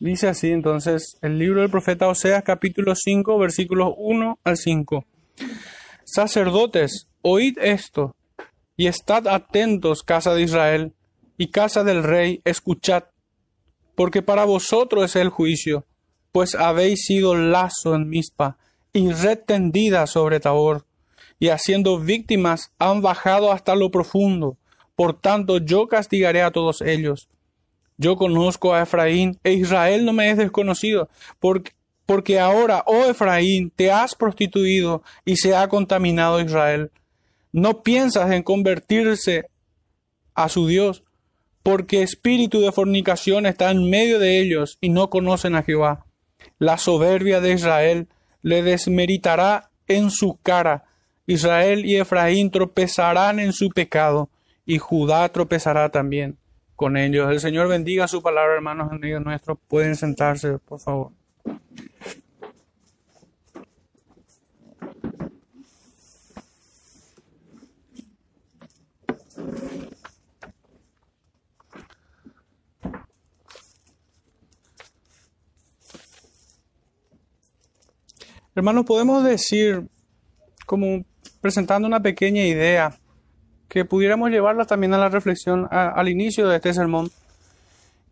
Dice así entonces el libro del profeta Oseas capítulo 5 versículos 1 al 5. Sacerdotes, oíd esto y estad atentos, casa de Israel y casa del rey, escuchad, porque para vosotros es el juicio, pues habéis sido lazo en Mispa y red tendida sobre Tabor, y haciendo víctimas han bajado hasta lo profundo. Por tanto, yo castigaré a todos ellos yo conozco a Efraín e Israel no me es desconocido, porque, porque ahora, oh Efraín, te has prostituido y se ha contaminado Israel. No piensas en convertirse a su Dios, porque espíritu de fornicación está en medio de ellos y no conocen a Jehová. La soberbia de Israel le desmeritará en su cara. Israel y Efraín tropezarán en su pecado, y Judá tropezará también con ellos. El Señor bendiga su palabra, hermanos amigos nuestros. Pueden sentarse, por favor. Hermanos, podemos decir, como presentando una pequeña idea, que pudiéramos llevarla también a la reflexión al inicio de este sermón,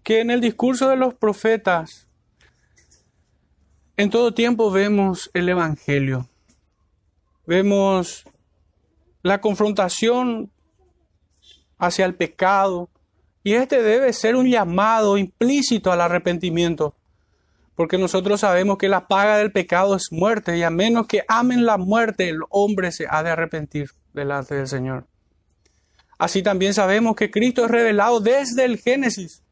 que en el discurso de los profetas, en todo tiempo vemos el Evangelio, vemos la confrontación hacia el pecado, y este debe ser un llamado implícito al arrepentimiento, porque nosotros sabemos que la paga del pecado es muerte, y a menos que amen la muerte, el hombre se ha de arrepentir delante del Señor. Así también sabemos que Cristo es revelado desde el Génesis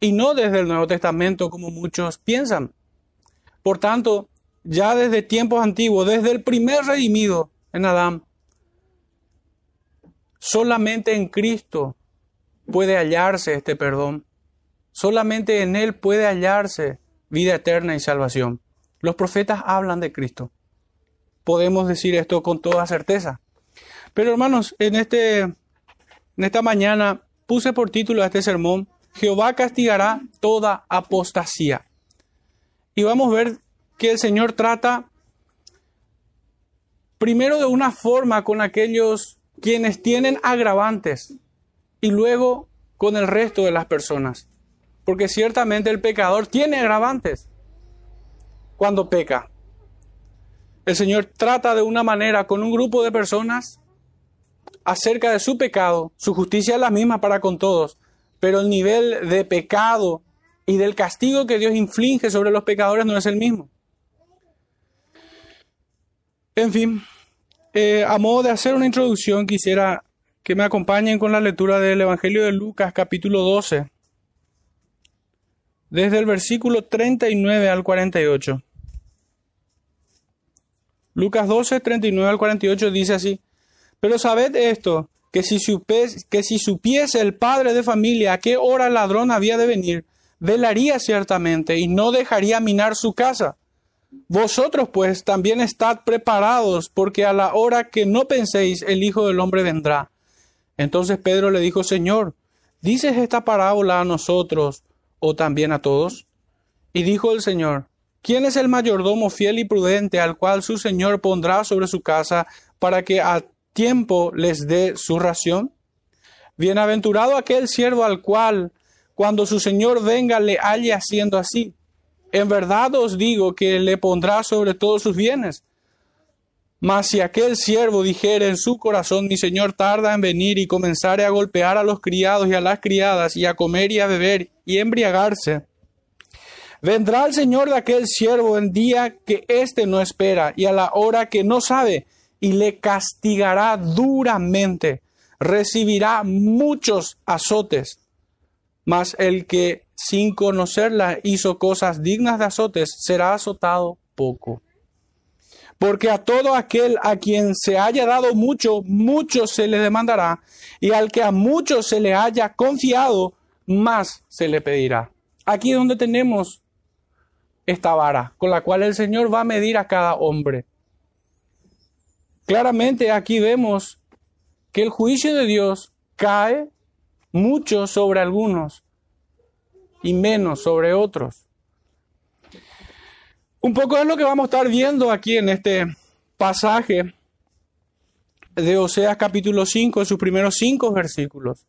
y no desde el Nuevo Testamento como muchos piensan. Por tanto, ya desde tiempos antiguos, desde el primer redimido en Adán, solamente en Cristo puede hallarse este perdón. Solamente en Él puede hallarse vida eterna y salvación. Los profetas hablan de Cristo. Podemos decir esto con toda certeza. Pero hermanos, en, este, en esta mañana puse por título a este sermón, Jehová castigará toda apostasía. Y vamos a ver que el Señor trata primero de una forma con aquellos quienes tienen agravantes y luego con el resto de las personas. Porque ciertamente el pecador tiene agravantes cuando peca. El Señor trata de una manera con un grupo de personas acerca de su pecado, su justicia es la misma para con todos, pero el nivel de pecado y del castigo que Dios inflige sobre los pecadores no es el mismo. En fin, eh, a modo de hacer una introducción, quisiera que me acompañen con la lectura del Evangelio de Lucas capítulo 12, desde el versículo 39 al 48. Lucas 12, 39 al 48 dice así, pero sabed esto, que si, supiese, que si supiese el padre de familia a qué hora el ladrón había de venir, velaría ciertamente y no dejaría minar su casa. Vosotros pues también estad preparados, porque a la hora que no penséis el Hijo del Hombre vendrá. Entonces Pedro le dijo, Señor, ¿dices esta parábola a nosotros o también a todos? Y dijo el Señor, ¿quién es el mayordomo fiel y prudente al cual su Señor pondrá sobre su casa para que a tiempo les dé su ración? Bienaventurado aquel siervo al cual, cuando su Señor venga, le halle haciendo así. En verdad os digo que le pondrá sobre todos sus bienes. Mas si aquel siervo dijere en su corazón, mi Señor tarda en venir y comenzare a golpear a los criados y a las criadas y a comer y a beber y embriagarse, vendrá el Señor de aquel siervo en día que éste no espera y a la hora que no sabe, y le castigará duramente, recibirá muchos azotes, mas el que sin conocerla hizo cosas dignas de azotes será azotado poco. Porque a todo aquel a quien se haya dado mucho, mucho se le demandará, y al que a mucho se le haya confiado, más se le pedirá. Aquí es donde tenemos esta vara con la cual el Señor va a medir a cada hombre. Claramente aquí vemos que el juicio de Dios cae mucho sobre algunos y menos sobre otros. Un poco es lo que vamos a estar viendo aquí en este pasaje de Oseas capítulo 5, en sus primeros cinco versículos.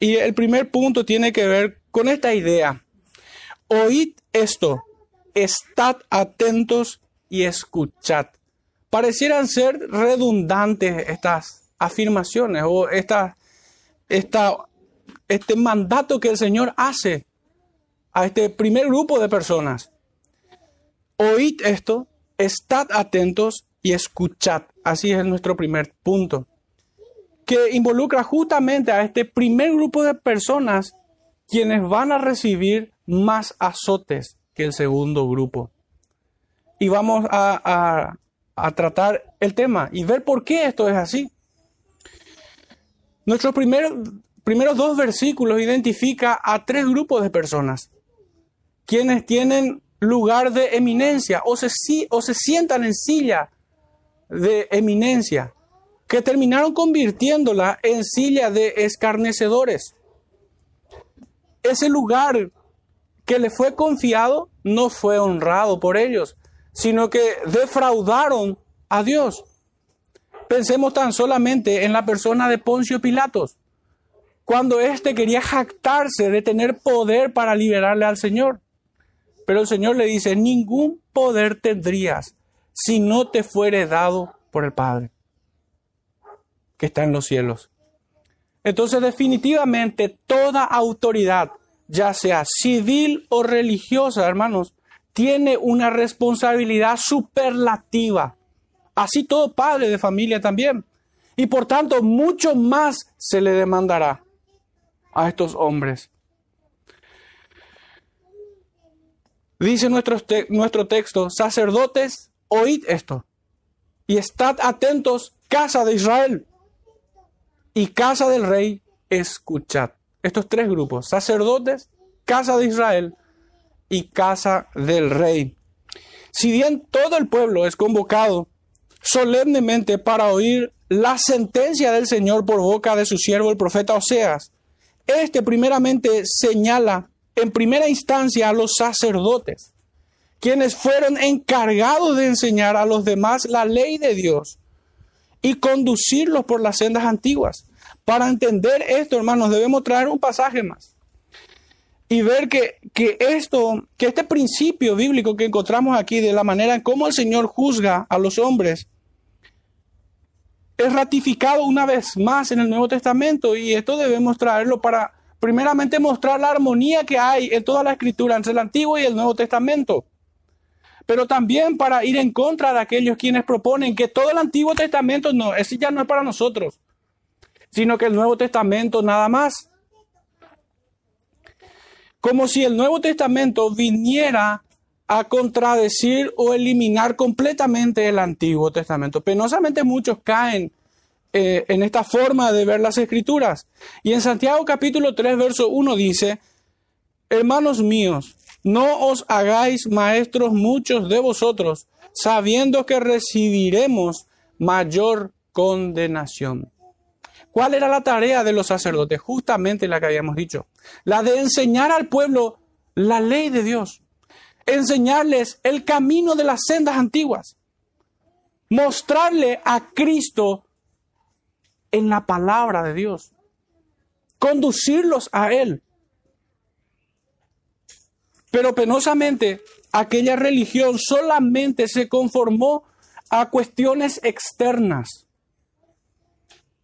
Y el primer punto tiene que ver con esta idea. Oíd esto, estad atentos y escuchad. Parecieran ser redundantes estas afirmaciones o esta, este mandato que el Señor hace a este primer grupo de personas. Oíd esto, estad atentos y escuchad. Así es nuestro primer punto. Que involucra justamente a este primer grupo de personas quienes van a recibir más azotes que el segundo grupo. Y vamos a, tratar el tema y ver por qué esto es así. Nuestros primeros, primeros dos versículos identifica a tres grupos de personas, quienes tienen lugar de eminencia o se, o se sientan en silla de eminencia, que terminaron convirtiéndola en silla de escarnecedores. Ese lugar que le fue confiado no fue honrado por ellos, sino que defraudaron a Dios. Pensemos tan solamente en la persona de Poncio Pilatos, cuando éste quería jactarse de tener poder para liberarle al Señor. Pero el Señor le dice, ningún poder tendrías si no te fuere dado por el Padre que está en los cielos. Entonces definitivamente toda autoridad, ya sea civil o religiosa, hermanos, tiene una responsabilidad superlativa. Así todo padre de familia también. Y por tanto, mucho más se le demandará a estos hombres. Dice nuestro, nuestro texto, sacerdotes, oíd esto y estad atentos, casa de Israel y casa del rey, escuchad. Estos tres grupos, sacerdotes, casa de Israel y casa del rey. Si bien todo el pueblo es convocado solemnemente para oír la sentencia del Señor por boca de su siervo el profeta Oseas, este primeramente señala en primera instancia a los sacerdotes, quienes fueron encargados de enseñar a los demás la ley de Dios y conducirlos por las sendas antiguas. Para entender esto, hermanos, debemos traer un pasaje más y ver que, esto, que este principio bíblico que encontramos aquí de la manera en cómo el Señor juzga a los hombres es ratificado una vez más en el Nuevo Testamento y esto debemos traerlo para primeramente mostrar la armonía que hay en toda la escritura entre el Antiguo y el Nuevo Testamento. Pero también para ir en contra de aquellos quienes proponen que todo el Antiguo Testamento no, ese ya no es para nosotros, sino que el Nuevo Testamento nada más como si el Nuevo Testamento viniera a contradecir o eliminar completamente el Antiguo Testamento. Penosamente muchos caen eh, en esta forma de ver las escrituras. Y en Santiago capítulo 3, verso 1 dice, hermanos míos, no os hagáis maestros muchos de vosotros, sabiendo que recibiremos mayor condenación. ¿Cuál era la tarea de los sacerdotes? Justamente la que habíamos dicho. La de enseñar al pueblo la ley de Dios. Enseñarles el camino de las sendas antiguas. Mostrarle a Cristo en la palabra de Dios. Conducirlos a Él. Pero penosamente, aquella religión solamente se conformó a cuestiones externas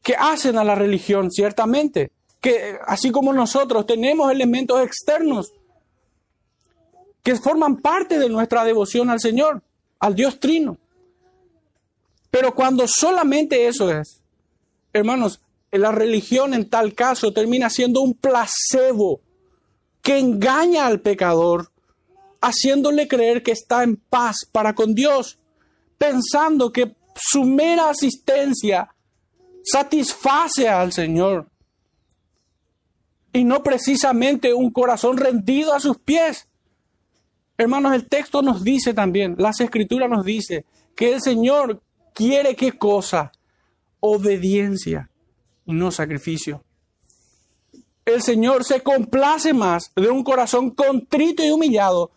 que hacen a la religión, ciertamente, que así como nosotros tenemos elementos externos que forman parte de nuestra devoción al Señor, al Dios Trino. Pero cuando solamente eso es, hermanos, la religión en tal caso termina siendo un placebo que engaña al pecador, haciéndole creer que está en paz para con Dios, pensando que su mera asistencia satisface al Señor. Y no precisamente un corazón rendido a sus pies. Hermanos, el texto nos dice también, las escrituras nos dice que el Señor quiere qué cosa? Obediencia y no sacrificio. el Señor se complace más de un corazón contrito y humillado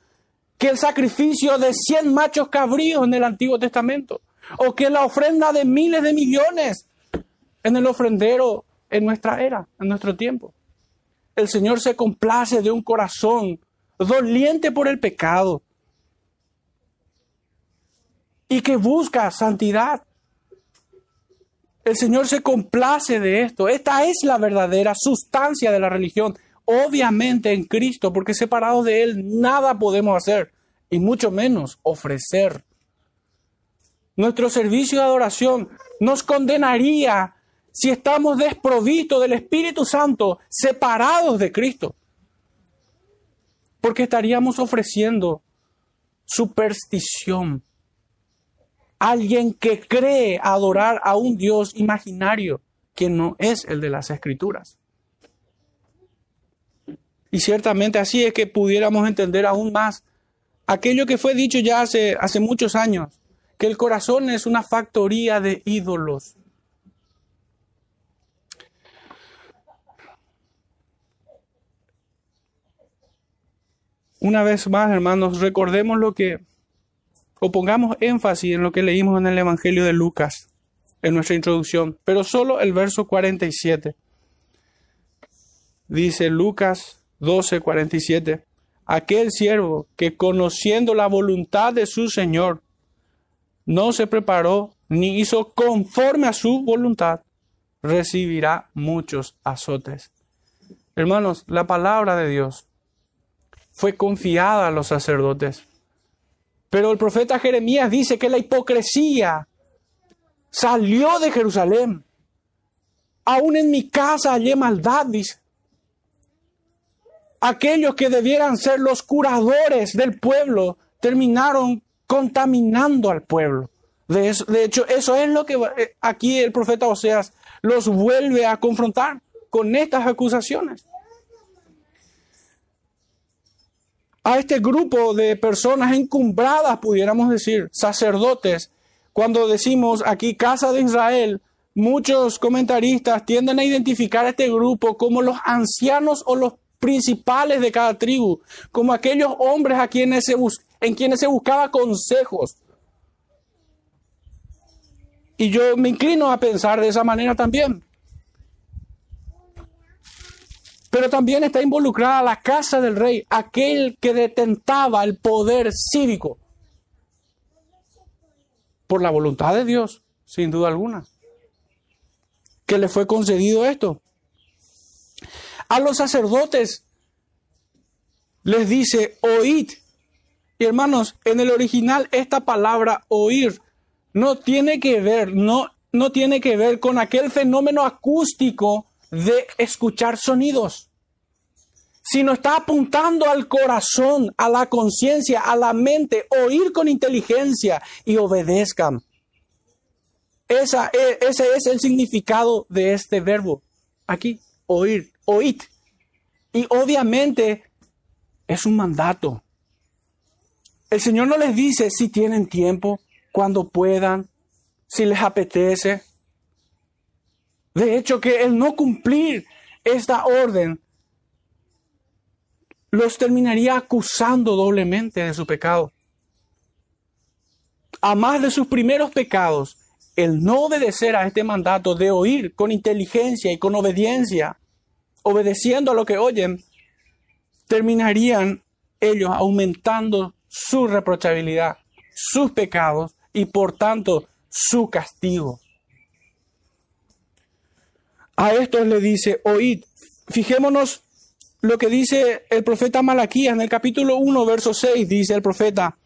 que el sacrificio de 100 machos cabríos en el Antiguo Testamento, o que la ofrenda de miles de millones en el ofrendero en nuestra era, en nuestro tiempo. El Señor se complace de un corazón doliente por el pecado y que busca santidad. El Señor se complace de esto. Esta es la verdadera sustancia de la religión. Obviamente en Cristo, porque separados de Él nada podemos hacer y mucho menos ofrecer. Nuestro servicio de adoración nos condenaría si estamos desprovistos del Espíritu Santo, separados de Cristo. Porque estaríamos ofreciendo superstición. Alguien que cree adorar a un Dios imaginario que no es el de las Escrituras. Y ciertamente así es que pudiéramos entender aún más aquello que fue dicho ya hace, hace muchos años, que el corazón es una factoría de ídolos. Una vez más, hermanos, recordemos lo que, o pongamos énfasis en lo que leímos en el Evangelio de Lucas, en nuestra introducción, pero solo el verso 47. Dice Lucas 12, 47 aquel siervo que conociendo la voluntad de su Señor, no se preparó ni hizo conforme a su voluntad, recibirá muchos azotes. Hermanos, la palabra de Dios fue confiada a los sacerdotes. Pero el profeta Jeremías dice que la hipocresía salió de Jerusalén. Aún en mi casa hallé maldad, dice aquellos que debieran ser los curadores del pueblo terminaron contaminando al pueblo. De, hecho, eso es lo que eh, aquí el profeta Oseas los vuelve a confrontar con estas acusaciones. A este grupo de personas encumbradas, pudiéramos decir, sacerdotes, cuando decimos aquí casa de Israel, muchos comentaristas tienden a identificar a este grupo como los ancianos o los principales de cada tribu, como aquellos hombres a quienes se en quienes se buscaba consejos. Y yo me inclino a pensar de esa manera también. Pero también está involucrada la casa del rey, aquel que detentaba el poder cívico. Por la voluntad de Dios, sin duda alguna. Que le fue concedido esto. A los sacerdotes les dice, oíd. Y hermanos, en el original esta palabra oír no tiene que ver, no, no tiene que ver con aquel fenómeno acústico de escuchar sonidos, sino está apuntando al corazón, a la conciencia, a la mente, oír con inteligencia y obedezcan. Esa, e, ese es el significado de este verbo aquí oír, oíd. Y obviamente es un mandato. El Señor no les dice si tienen tiempo, cuando puedan, si les apetece. De hecho, que el no cumplir esta orden los terminaría acusando doblemente de su pecado. A más de sus primeros pecados, el no obedecer a este mandato de oír con inteligencia y con obediencia obedeciendo a lo que oyen, terminarían ellos aumentando su reprochabilidad, sus pecados y por tanto su castigo. A estos le dice, oíd, fijémonos lo que dice el profeta Malaquías en el capítulo 1, verso 6, dice el profeta,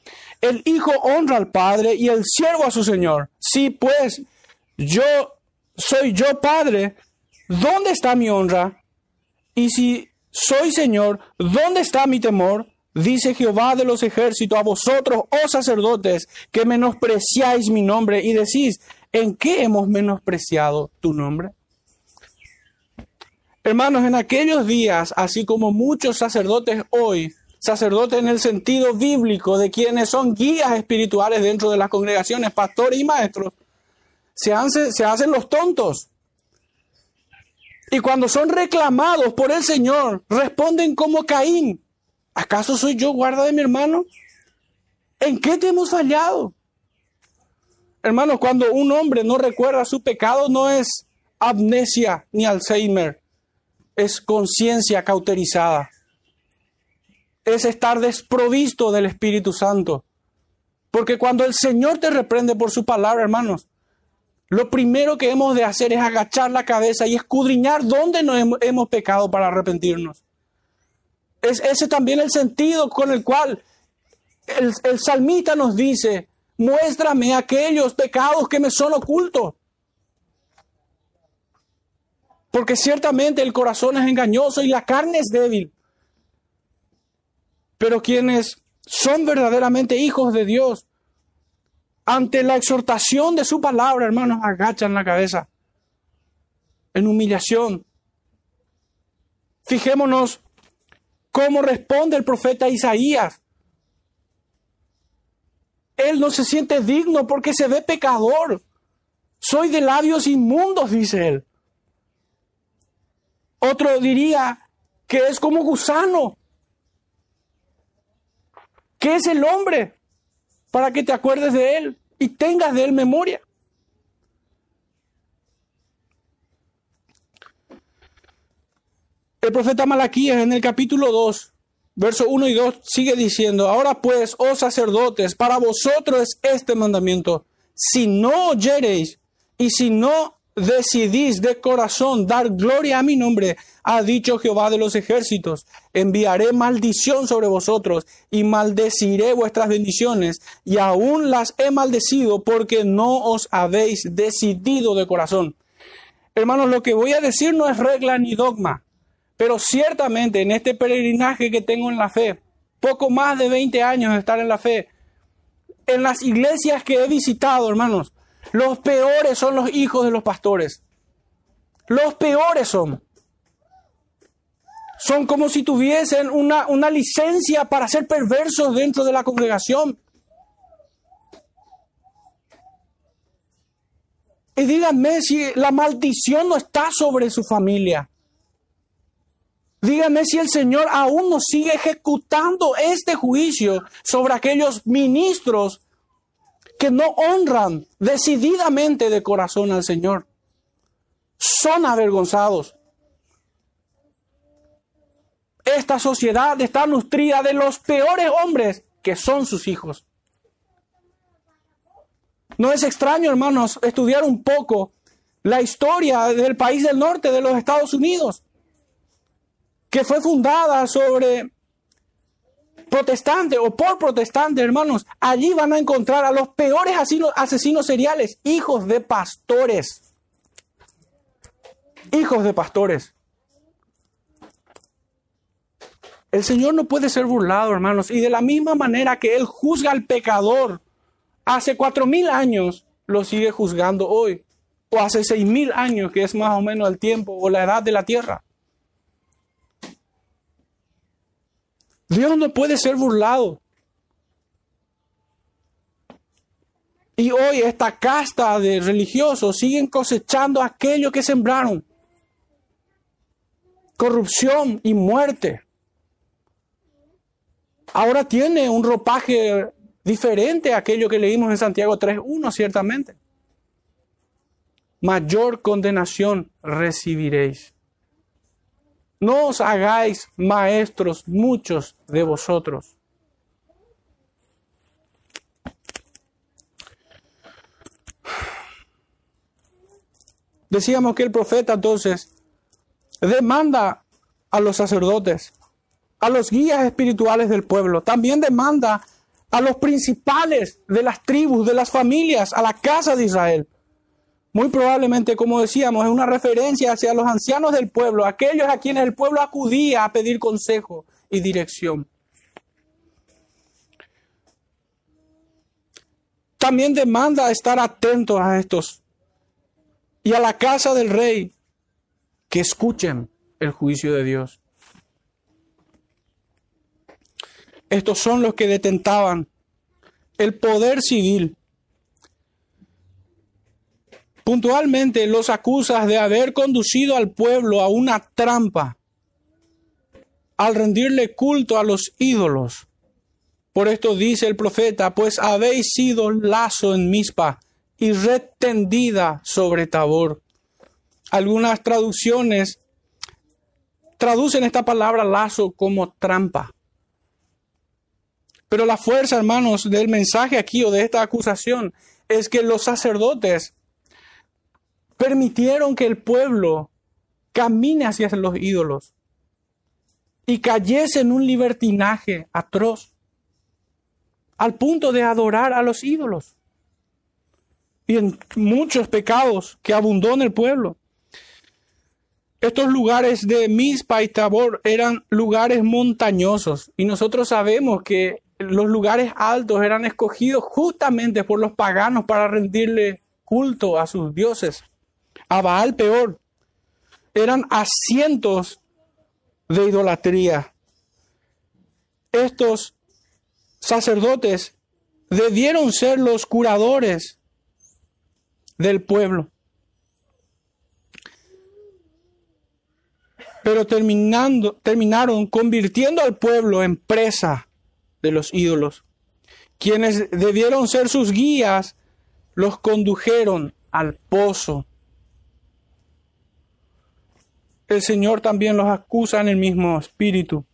el hijo honra al padre y el siervo a su señor. Sí, pues, yo soy yo padre, ¿dónde está mi honra? Y si soy Señor, ¿dónde está mi temor? Dice Jehová de los ejércitos a vosotros, oh sacerdotes, que menospreciáis mi nombre y decís, ¿en qué hemos menospreciado tu nombre? Hermanos, en aquellos días, así como muchos sacerdotes hoy, sacerdotes en el sentido bíblico de quienes son guías espirituales dentro de las congregaciones, pastores y maestros, se hacen, se hacen los tontos Y cuando son reclamados por el Señor, responden como Caín. ¿Acaso soy yo guarda de mi hermano? ¿En qué te hemos fallado? Hermanos, cuando un hombre no recuerda su pecado, no es amnesia ni Alzheimer, es conciencia cauterizada. Es estar desprovisto del Espíritu Santo. Porque cuando el Señor te reprende por su palabra, hermanos, lo primero que hemos de hacer es agachar la cabeza y escudriñar dónde nos hemos, pecado para arrepentirnos. Es ese también el sentido con el cual el, el salmista nos dice, muéstrame aquellos pecados que me son ocultos. Porque ciertamente el corazón es engañoso y la carne es débil. Pero quienes son verdaderamente hijos de Dios, ante la exhortación de su palabra, hermanos, agachan la cabeza en humillación. Fijémonos cómo responde el profeta Isaías. Él no se siente digno porque se ve pecador. Soy de labios inmundos, dice él. Otro diría que es como gusano. ¿Qué es el hombre? Para que te acuerdes de él y tengas de él memoria. El profeta Malaquías en el capítulo 2, verso 1 y 2 sigue diciendo, ahora pues, oh sacerdotes, para vosotros es este mandamiento, si no oyereis y si no decidís de corazón dar gloria a mi nombre, ha dicho Jehová de los ejércitos, enviaré maldición sobre vosotros y maldeciré vuestras bendiciones, y aún las he maldecido porque no os habéis decidido de corazón. Hermanos, lo que voy a decir no es regla ni dogma, pero ciertamente en este peregrinaje que tengo en la fe, poco más de 20 años de estar en la fe, en las iglesias que he visitado, hermanos, los peores son los hijos de los pastores. Los peores son. Son como si tuviesen una, una licencia para ser perversos dentro de la congregación. Y díganme si la maldición no está sobre su familia. Díganme si el Señor aún no sigue ejecutando este juicio sobre aquellos ministros que no honran decididamente de corazón al Señor. Son avergonzados. Esta sociedad está nutrida de los peores hombres que son sus hijos. No es extraño, hermanos, estudiar un poco la historia del país del norte de los Estados Unidos, que fue fundada sobre protestante o por protestante, hermanos, allí van a encontrar a los peores asesinos, seriales, hijos de pastores. Hijos de pastores. El Señor no puede ser burlado, hermanos, y de la misma manera que Él juzga al pecador hace cuatro mil años, lo sigue juzgando hoy, o hace seis mil años, que es más o menos el tiempo o la edad de la tierra. Dios no puede ser burlado. Y hoy esta casta de religiosos siguen cosechando aquello que sembraron. Corrupción y muerte. Ahora tiene un ropaje diferente a aquello que leímos en Santiago 3.1, ciertamente. Mayor condenación recibiréis. No os hagáis maestros muchos de vosotros. Decíamos que el profeta entonces demanda a los sacerdotes, a los guías espirituales del pueblo, también demanda a los principales de las tribus, de las familias, a la casa de Israel. Muy probablemente, como decíamos, es una referencia hacia los ancianos del pueblo, aquellos a quienes el pueblo acudía a pedir consejo y dirección. También demanda estar atentos a estos y a la casa del rey que escuchen el juicio de Dios. Estos son los que detentaban el poder civil Puntualmente los acusa de haber conducido al pueblo a una trampa al rendirle culto a los ídolos. Por esto dice el profeta, pues habéis sido lazo en Mispa y red tendida sobre Tabor. Algunas traducciones traducen esta palabra lazo como trampa. Pero la fuerza, hermanos, del mensaje aquí o de esta acusación es que los sacerdotes permitieron que el pueblo camine hacia los ídolos y cayese en un libertinaje atroz al punto de adorar a los ídolos y en muchos pecados que abundó en el pueblo. Estos lugares de Mispa y Tabor eran lugares montañosos y nosotros sabemos que los lugares altos eran escogidos justamente por los paganos para rendirle culto a sus dioses. A Baal peor. Eran asientos de idolatría. Estos sacerdotes debieron ser los curadores del pueblo. Pero terminando, terminaron convirtiendo al pueblo en presa de los ídolos. Quienes debieron ser sus guías, los condujeron al pozo. El Señor también los acusa en el mismo espíritu.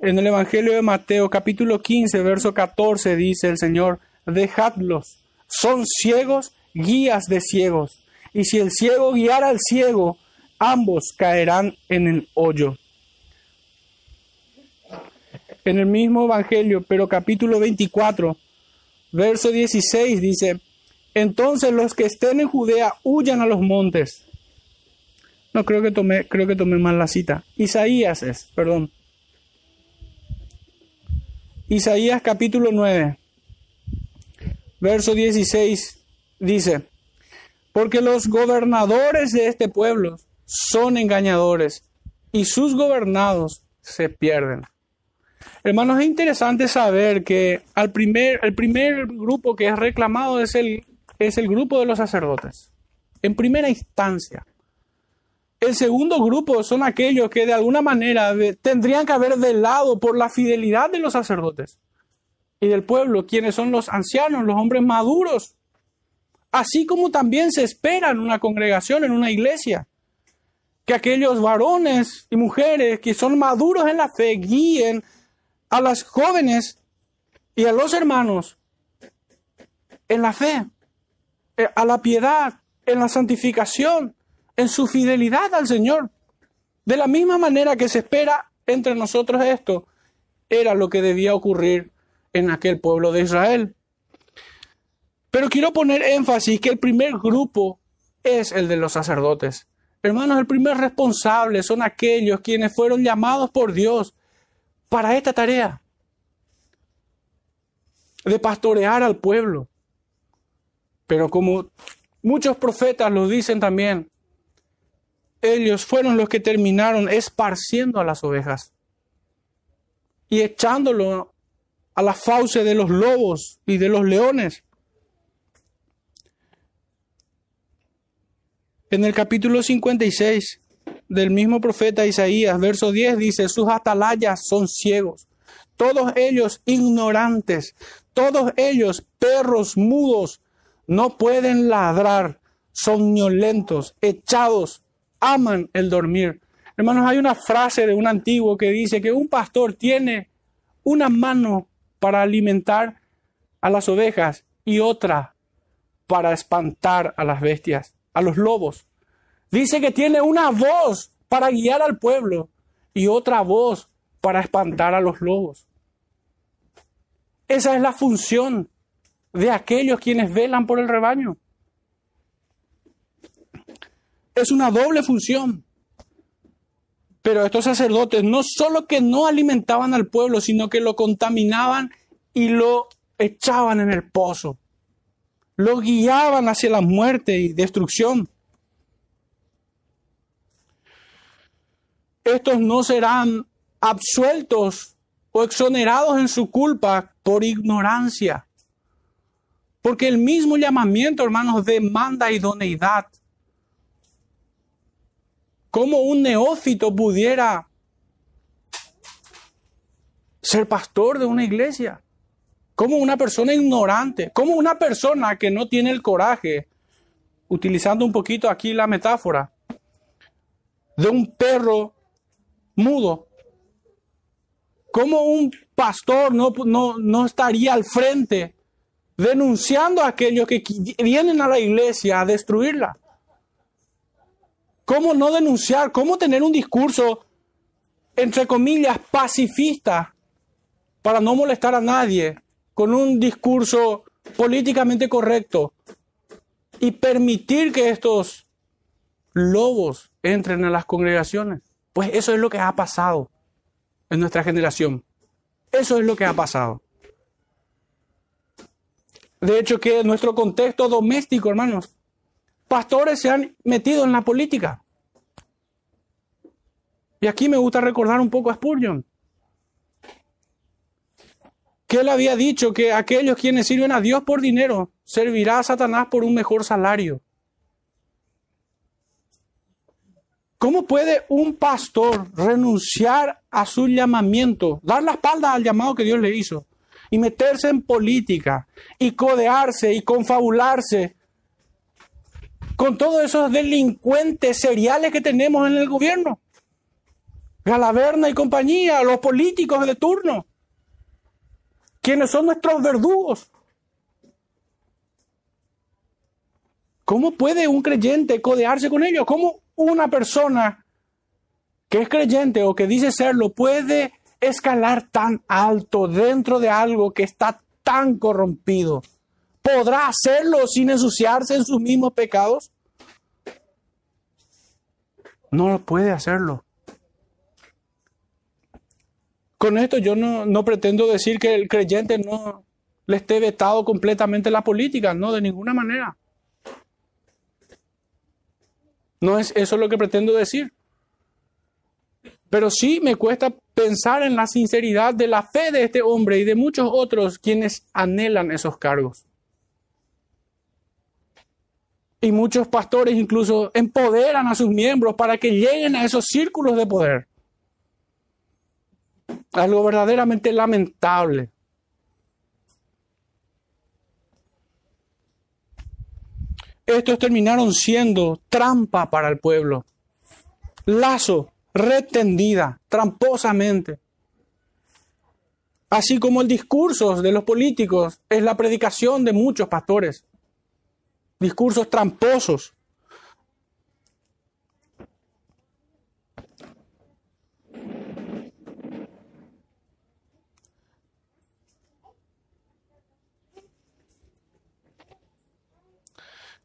En el Evangelio de Mateo capítulo 15, verso 14 dice el Señor, dejadlos, son ciegos, guías de ciegos. Y si el ciego guiara al ciego, ambos caerán en el hoyo en el mismo Evangelio, pero capítulo 24, verso 16 dice, entonces los que estén en Judea huyan a los montes. No, creo que tomé, creo que tomé mal la cita. Isaías es, perdón. Isaías capítulo 9, verso 16 dice, porque los gobernadores de este pueblo son engañadores y sus gobernados se pierden. Hermanos, es interesante saber que al primer, el primer grupo que es reclamado es el, es el grupo de los sacerdotes, en primera instancia. El segundo grupo son aquellos que de alguna manera tendrían que haber velado por la fidelidad de los sacerdotes y del pueblo, quienes son los ancianos, los hombres maduros, así como también se espera en una congregación, en una iglesia, que aquellos varones y mujeres que son maduros en la fe guíen a las jóvenes y a los hermanos en la fe, eh, a la piedad, en la santificación, en su fidelidad al Señor. De la misma manera que se espera entre nosotros esto, era lo que debía ocurrir en aquel pueblo de Israel. Pero quiero poner énfasis que el primer grupo es el de los sacerdotes. Hermanos, el primer responsable son aquellos quienes fueron llamados por Dios para esta tarea de pastorear al pueblo. Pero como muchos profetas lo dicen también, ellos fueron los que terminaron esparciendo a las ovejas y echándolo a la fauce de los lobos y de los leones. En el capítulo 56 del mismo profeta Isaías, verso 10, dice, sus atalayas son ciegos, todos ellos ignorantes, todos ellos perros mudos, no pueden ladrar, somnolentos, echados, aman el dormir. Hermanos, hay una frase de un antiguo que dice que un pastor tiene una mano para alimentar a las ovejas y otra para espantar a las bestias, a los lobos. Dice que tiene una voz para guiar al pueblo y otra voz para espantar a los lobos. Esa es la función de aquellos quienes velan por el rebaño. Es una doble función. Pero estos sacerdotes no solo que no alimentaban al pueblo, sino que lo contaminaban y lo echaban en el pozo. Lo guiaban hacia la muerte y destrucción. estos no serán absueltos o exonerados en su culpa por ignorancia. Porque el mismo llamamiento, hermanos, demanda idoneidad. ¿Cómo un neófito pudiera ser pastor de una iglesia? ¿Cómo una persona ignorante? ¿Cómo una persona que no tiene el coraje, utilizando un poquito aquí la metáfora, de un perro mudo? ¿Cómo un pastor no, no, no estaría al frente denunciando a aquellos que vienen a la iglesia a destruirla? ¿Cómo no denunciar? ¿Cómo tener un discurso, entre comillas, pacifista para no molestar a nadie? Con un discurso políticamente correcto y permitir que estos lobos entren en las congregaciones. Pues eso es lo que ha pasado en nuestra generación. Eso es lo que ha pasado. De hecho, que nuestro contexto doméstico, hermanos, pastores se han metido en la política. Y aquí me gusta recordar un poco a Spurgeon. Que él había dicho que aquellos quienes sirven a Dios por dinero servirá a Satanás por un mejor salario. ¿Cómo puede un pastor renunciar a su llamamiento, dar la espalda al llamado que Dios le hizo y meterse en política y codearse y confabularse con todos esos delincuentes seriales que tenemos en el gobierno? Galaverna y compañía, los políticos de turno, quienes son nuestros verdugos. ¿Cómo puede un creyente codearse con ellos? ¿Cómo una persona que es creyente o que dice serlo puede escalar tan alto dentro de algo que está tan corrompido? ¿Podrá hacerlo sin ensuciarse en sus mismos pecados? No puede hacerlo. Con esto yo no, pretendo decir que el creyente no le esté vetado completamente la política, no, de ninguna manera. No es eso lo que pretendo decir. Pero sí me cuesta pensar en la sinceridad de la fe de este hombre y de muchos otros quienes anhelan esos cargos. Y muchos pastores incluso empoderan a sus miembros para que lleguen a esos círculos de poder. Algo verdaderamente lamentable. estos terminaron siendo trampa para el pueblo. Lazo, red tendida, tramposamente. Así como el discurso de los políticos es la predicación de muchos pastores. Discursos tramposos.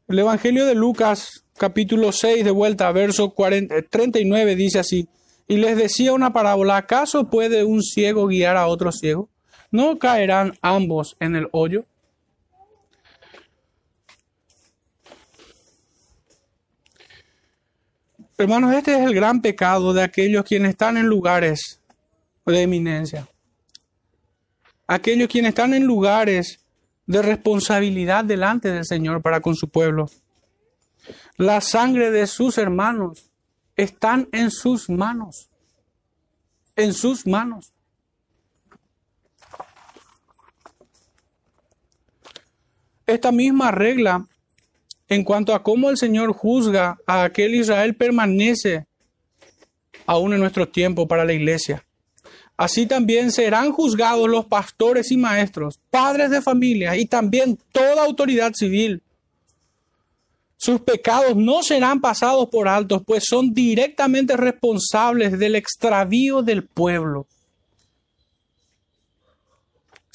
El Evangelio de Lucas, capítulo 6, de vuelta, verso 39, dice así, y les decía una parábola, ¿acaso puede un ciego guiar a otro ciego? ¿No caerán ambos en el hoyo? Hermanos, este es el gran pecado de aquellos quienes están en lugares de eminencia. Aquellos quienes están en lugares de responsabilidad delante del Señor para con su pueblo. La sangre de sus hermanos están en sus manos. En sus manos. Esta misma regla en cuanto a cómo el Señor juzga a aquel Israel permanece aún en nuestro tiempo para la iglesia. Así también serán juzgados los pastores y maestros, padres de familia y también toda autoridad civil. Sus pecados no serán pasados por altos, pues son directamente responsables del extravío del pueblo.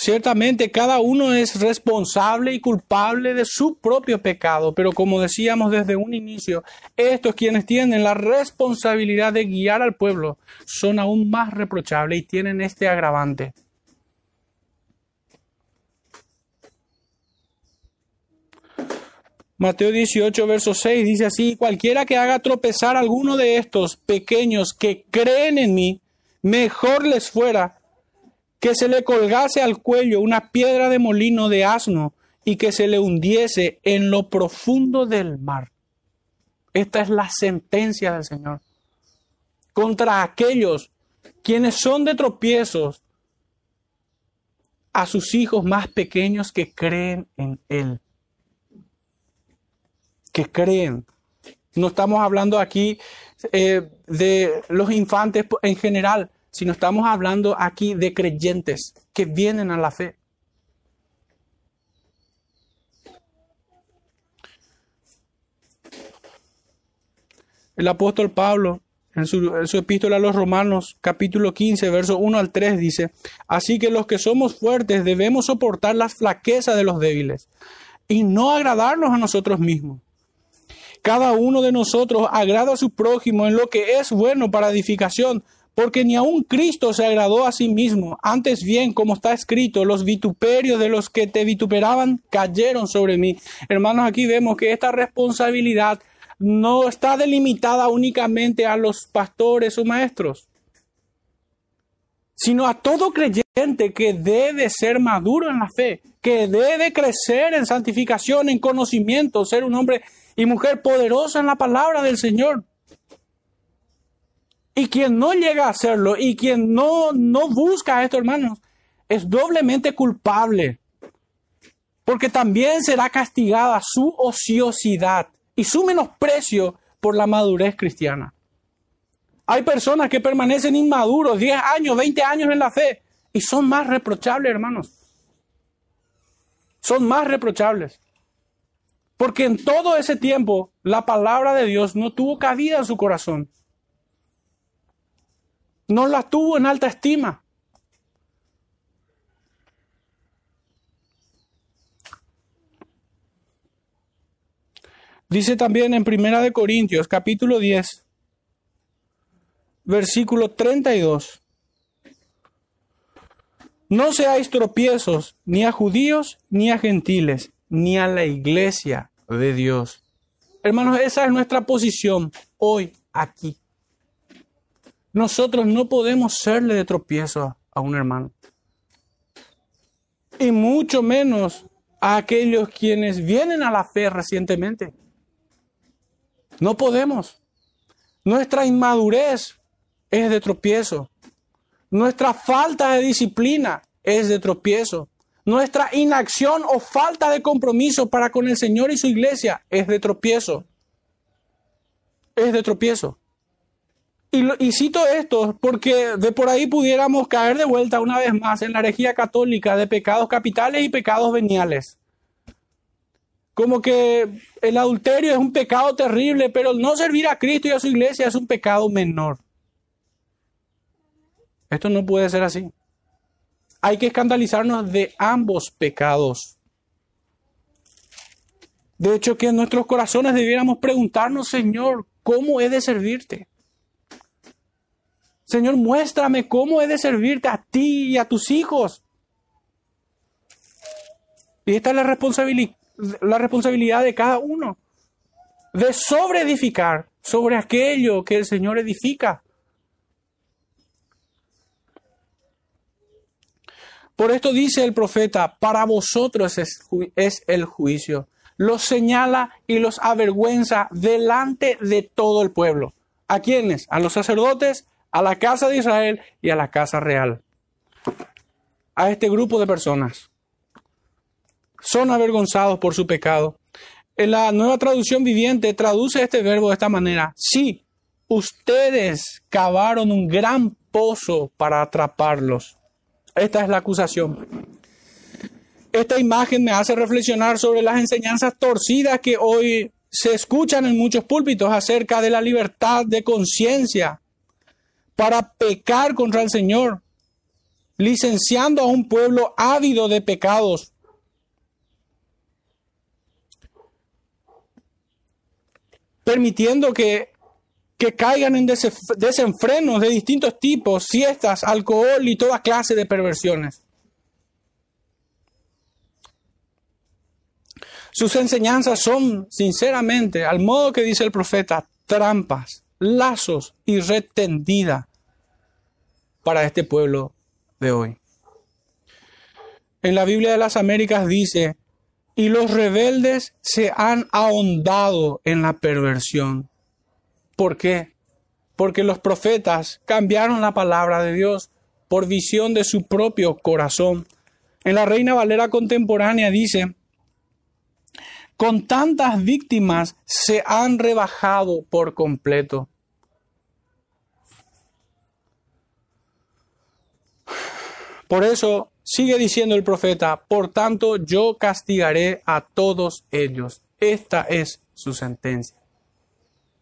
Ciertamente cada uno es responsable y culpable de su propio pecado, pero como decíamos desde un inicio, estos quienes tienen la responsabilidad de guiar al pueblo son aún más reprochables y tienen este agravante. Mateo 18, verso 6 dice así, cualquiera que haga tropezar a alguno de estos pequeños que creen en mí, mejor les fuera que se le colgase al cuello una piedra de molino de asno y que se le hundiese en lo profundo del mar. Esta es la sentencia del Señor contra aquellos quienes son de tropiezos a sus hijos más pequeños que creen en Él. Que creen. No estamos hablando aquí eh, de los infantes en general, sino estamos hablando aquí de creyentes que vienen a la fe. El apóstol Pablo, en su, epístola a los Romanos, capítulo 15, verso 1 al 3, dice, Así que los que somos fuertes debemos soportar las flaquezas de los débiles y no agradarnos a nosotros mismos. Cada uno de nosotros agrada a su prójimo en lo que es bueno para edificación, porque ni aun Cristo se agradó a sí mismo. Antes bien, como está escrito, los vituperios de los que te vituperaban cayeron sobre mí. Hermanos, aquí vemos que esta responsabilidad no está delimitada únicamente a los pastores o maestros, sino a todo creyente que debe ser maduro en la fe, que debe crecer en santificación, en conocimiento, ser un hombre y mujer poderosa en la palabra del Señor. Y quien no llega a hacerlo y quien no, no busca esto, hermanos, es doblemente culpable. Porque también será castigada su ociosidad y su menosprecio por la madurez cristiana. Hay personas que permanecen inmaduros 10 años, 20 años en la fe y son más reprochables, hermanos. Son más reprochables. Porque en todo ese tiempo la palabra de Dios no tuvo cabida en su corazón. No la tuvo en alta estima. Dice también en Primera de Corintios, capítulo 10, versículo 32. No seáis tropiezos ni a judíos ni a gentiles, ni a la iglesia de Dios. Hermanos, esa es nuestra posición hoy aquí. Nosotros no podemos serle de tropiezo a un hermano. Y mucho menos a aquellos quienes vienen a la fe recientemente. No podemos. Nuestra inmadurez es de tropiezo. Nuestra falta de disciplina es de tropiezo. Nuestra inacción o falta de compromiso para con el Señor y su iglesia es de tropiezo. Es de tropiezo. Y, cito esto porque de por ahí pudiéramos caer de vuelta una vez más en la herejía católica de pecados capitales y pecados veniales como que el adulterio es un pecado terrible, pero no servir a Cristo y a su iglesia es un pecado menor. Esto no puede ser así. Hay que escandalizarnos de ambos pecados. De hecho, que en nuestros corazones debiéramos preguntarnos, Señor, ¿cómo he de servirte? Señor, muéstrame cómo he de servirte a ti y a tus hijos. Y esta es la responsabilidad la responsabilidad de cada uno de sobreedificar sobre aquello que el Señor edifica. Por esto dice el profeta, para vosotros es, es, el juicio. Los señala y los avergüenza delante de todo el pueblo. ¿A quiénes? A los sacerdotes, a la casa de Israel y a la casa real. A este grupo de personas son avergonzados por su pecado. En la nueva traducción viviente traduce este verbo de esta manera. Sí, ustedes cavaron un gran pozo para atraparlos. Esta es la acusación. Esta imagen me hace reflexionar sobre las enseñanzas torcidas que hoy se escuchan en muchos púlpitos acerca de la libertad de conciencia para pecar contra el Señor, licenciando a un pueblo ávido de pecados permitiendo que, que caigan en desenfrenos de distintos tipos, siestas, alcohol y toda clase de perversiones. Sus enseñanzas son, sinceramente, al modo que dice el profeta, trampas, lazos y red tendida para este pueblo de hoy. En la Biblia de las Américas dice y los rebeldes se han ahondado en la perversión. ¿Por qué? Porque los profetas cambiaron la palabra de Dios por visión de su propio corazón. En la Reina Valera contemporánea dice, con tantas víctimas se han rebajado por completo. Por eso sigue diciendo el profeta, por tanto yo castigaré a todos ellos. Esta es su sentencia.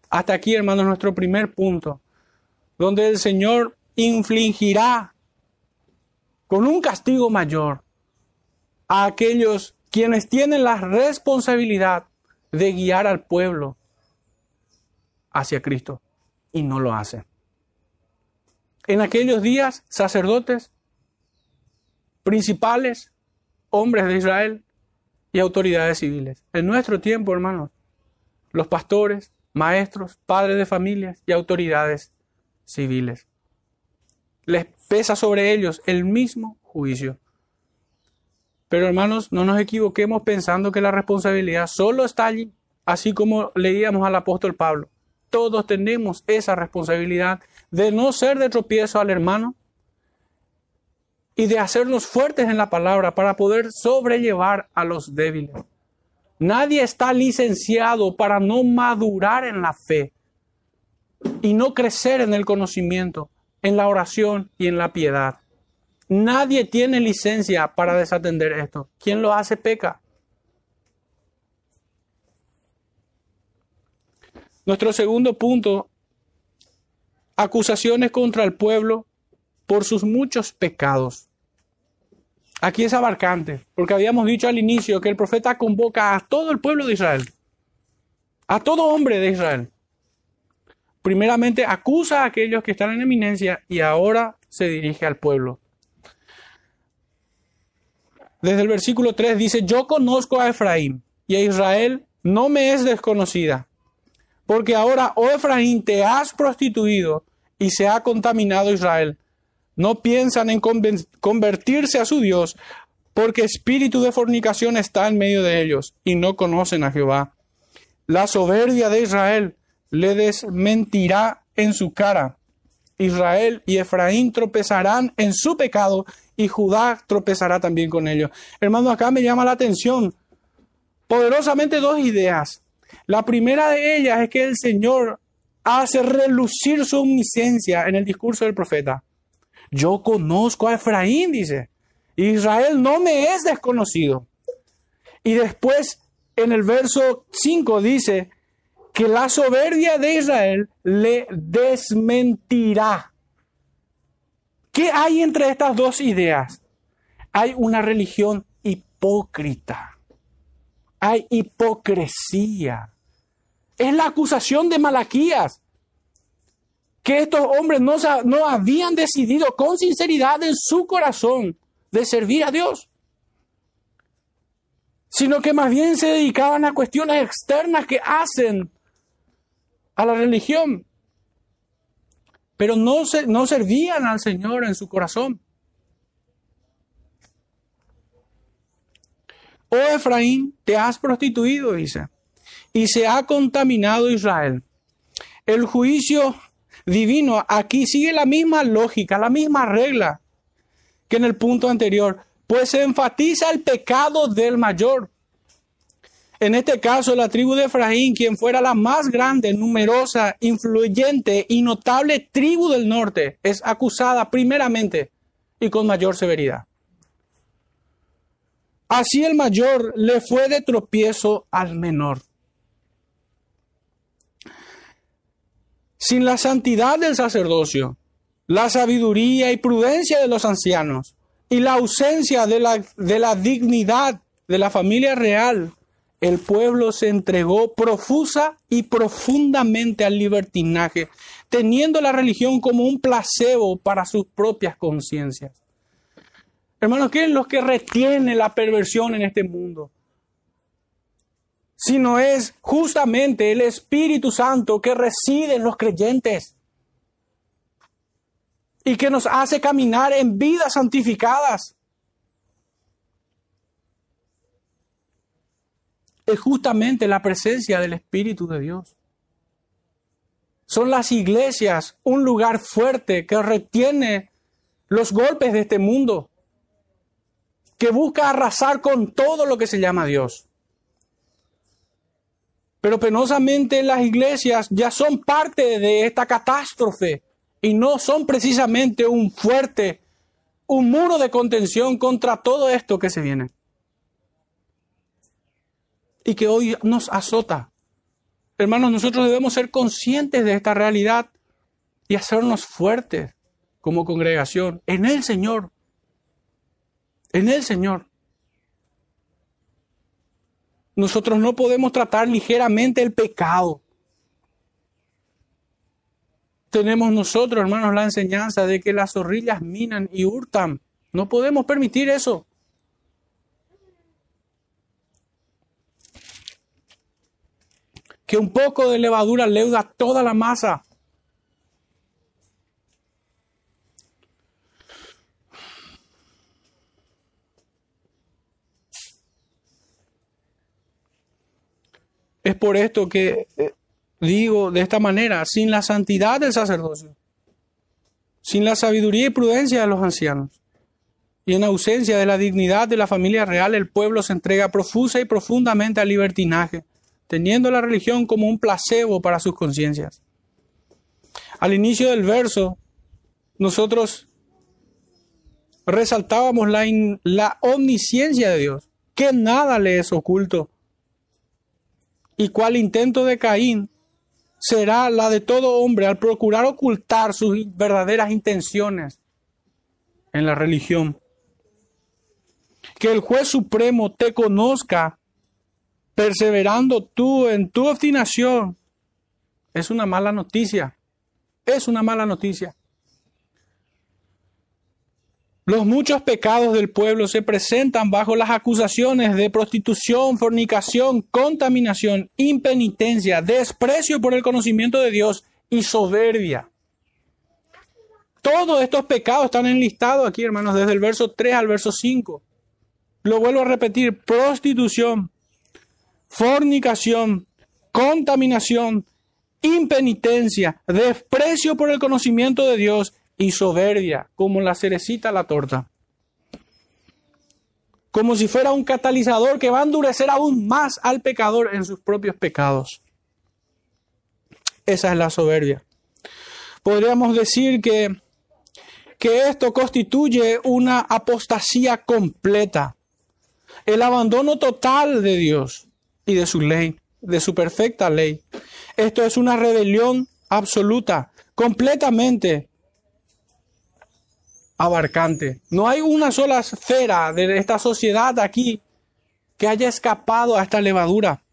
Hasta aquí, hermanos, nuestro primer punto, donde el Señor infligirá con un castigo mayor a aquellos quienes tienen la responsabilidad de guiar al pueblo hacia Cristo y no lo hacen. En aquellos días, sacerdotes, principales, hombres de Israel y autoridades civiles. En nuestro tiempo, hermanos, los pastores, maestros, padres de familias y autoridades civiles. Les pesa sobre ellos el mismo juicio. Pero hermanos, no nos equivoquemos pensando que la responsabilidad solo está allí, así como leíamos al apóstol Pablo. Todos tenemos esa responsabilidad de no ser de tropiezo al hermano y de hacernos fuertes en la palabra para poder sobrellevar a los débiles. Nadie está licenciado para no madurar en la fe y no crecer en el conocimiento, en la oración y en la piedad. Nadie tiene licencia para desatender esto. Quien lo hace peca. Nuestro segundo punto, acusaciones contra el pueblo por sus muchos pecados. Aquí es abarcante, porque habíamos dicho al inicio que el profeta convoca a todo el pueblo de Israel, a todo hombre de Israel. Primeramente acusa a aquellos que están en eminencia y ahora se dirige al pueblo. Desde el versículo 3 dice, yo conozco a Efraín y a Israel no me es desconocida, porque ahora, oh Efraín, te has prostituido y se ha contaminado Israel no piensan en convertirse a su Dios, porque espíritu de fornicación está en medio de ellos y no conocen a Jehová. La soberbia de Israel le desmentirá en su cara. Israel y Efraín tropezarán en su pecado y Judá tropezará también con ellos. Hermano, acá me llama la atención poderosamente dos ideas. La primera de ellas es que el Señor hace relucir su omnisciencia en el discurso del profeta. Yo conozco a Efraín, dice. Israel no me es desconocido. Y después en el verso 5 dice que la soberbia de Israel le desmentirá. ¿Qué hay entre estas dos ideas? Hay una religión hipócrita. Hay hipocresía. Es la acusación de Malaquías que estos hombres no, no habían decidido con sinceridad en su corazón de servir a Dios, sino que más bien se dedicaban a cuestiones externas que hacen a la religión, pero no, no servían al Señor en su corazón. Oh Efraín, te has prostituido, dice, y se ha contaminado Israel. El juicio divino aquí sigue la misma lógica, la misma regla que en el punto anterior, pues se enfatiza el pecado del mayor. En este caso, la tribu de Efraín, quien fuera la más grande, numerosa, influyente y notable tribu del norte, es acusada primeramente y con mayor severidad. Así el mayor le fue de tropiezo al menor. Sin la santidad del sacerdocio, la sabiduría y prudencia de los ancianos y la ausencia de la, de la dignidad de la familia real, el pueblo se entregó profusa y profundamente al libertinaje, teniendo la religión como un placebo para sus propias conciencias. Hermanos, ¿qué es lo que retiene la perversión en este mundo? sino es justamente el Espíritu Santo que reside en los creyentes y que nos hace caminar en vidas santificadas. Es justamente la presencia del Espíritu de Dios. Son las iglesias un lugar fuerte que retiene los golpes de este mundo, que busca arrasar con todo lo que se llama Dios. Pero penosamente las iglesias ya son parte de esta catástrofe y no son precisamente un fuerte, un muro de contención contra todo esto que se viene. Y que hoy nos azota. Hermanos, nosotros debemos ser conscientes de esta realidad y hacernos fuertes como congregación en el Señor. En el Señor. Nosotros no podemos tratar ligeramente el pecado. Tenemos nosotros, hermanos, la enseñanza de que las zorrillas minan y hurtan. No podemos permitir eso. Que un poco de levadura leuda toda la masa. Es por esto que eh, digo de esta manera, sin la santidad del sacerdocio, sin la sabiduría y prudencia de los ancianos, y en ausencia de la dignidad de la familia real, el pueblo se entrega profusa y profundamente al libertinaje teniendo la religión como un placebo para sus conciencias. Al inicio del verso, nosotros resaltábamos la, la omnisciencia de Dios, que nada le es oculto, y cuál intento de Caín será la de todo hombre al procurar ocultar sus verdaderas intenciones en la religión. Que el juez supremo te conozca perseverando tú en tu obstinación, es una mala noticia. Es una mala noticia. Los muchos pecados del pueblo se presentan bajo las acusaciones de prostitución, fornicación, contaminación, impenitencia, desprecio por el conocimiento de Dios y soberbia. Todos estos pecados están enlistados aquí, hermanos, desde el verso 3 al verso 5. Lo vuelvo a repetir, prostitución, fornicación, contaminación, impenitencia, desprecio por el conocimiento de Dios y soberbia, como la cerecita a la torta. Como si fuera un catalizador que va a endurecer aún más al pecador en sus propios pecados. Esa es la soberbia. Podríamos decir que, que esto constituye una apostasía completa, el abandono total de Dios y de su ley, de su perfecta ley. Esto es una rebelión absoluta, completamente abarcante. No hay una sola esfera de esta sociedad aquí que haya escapado a esta levadura.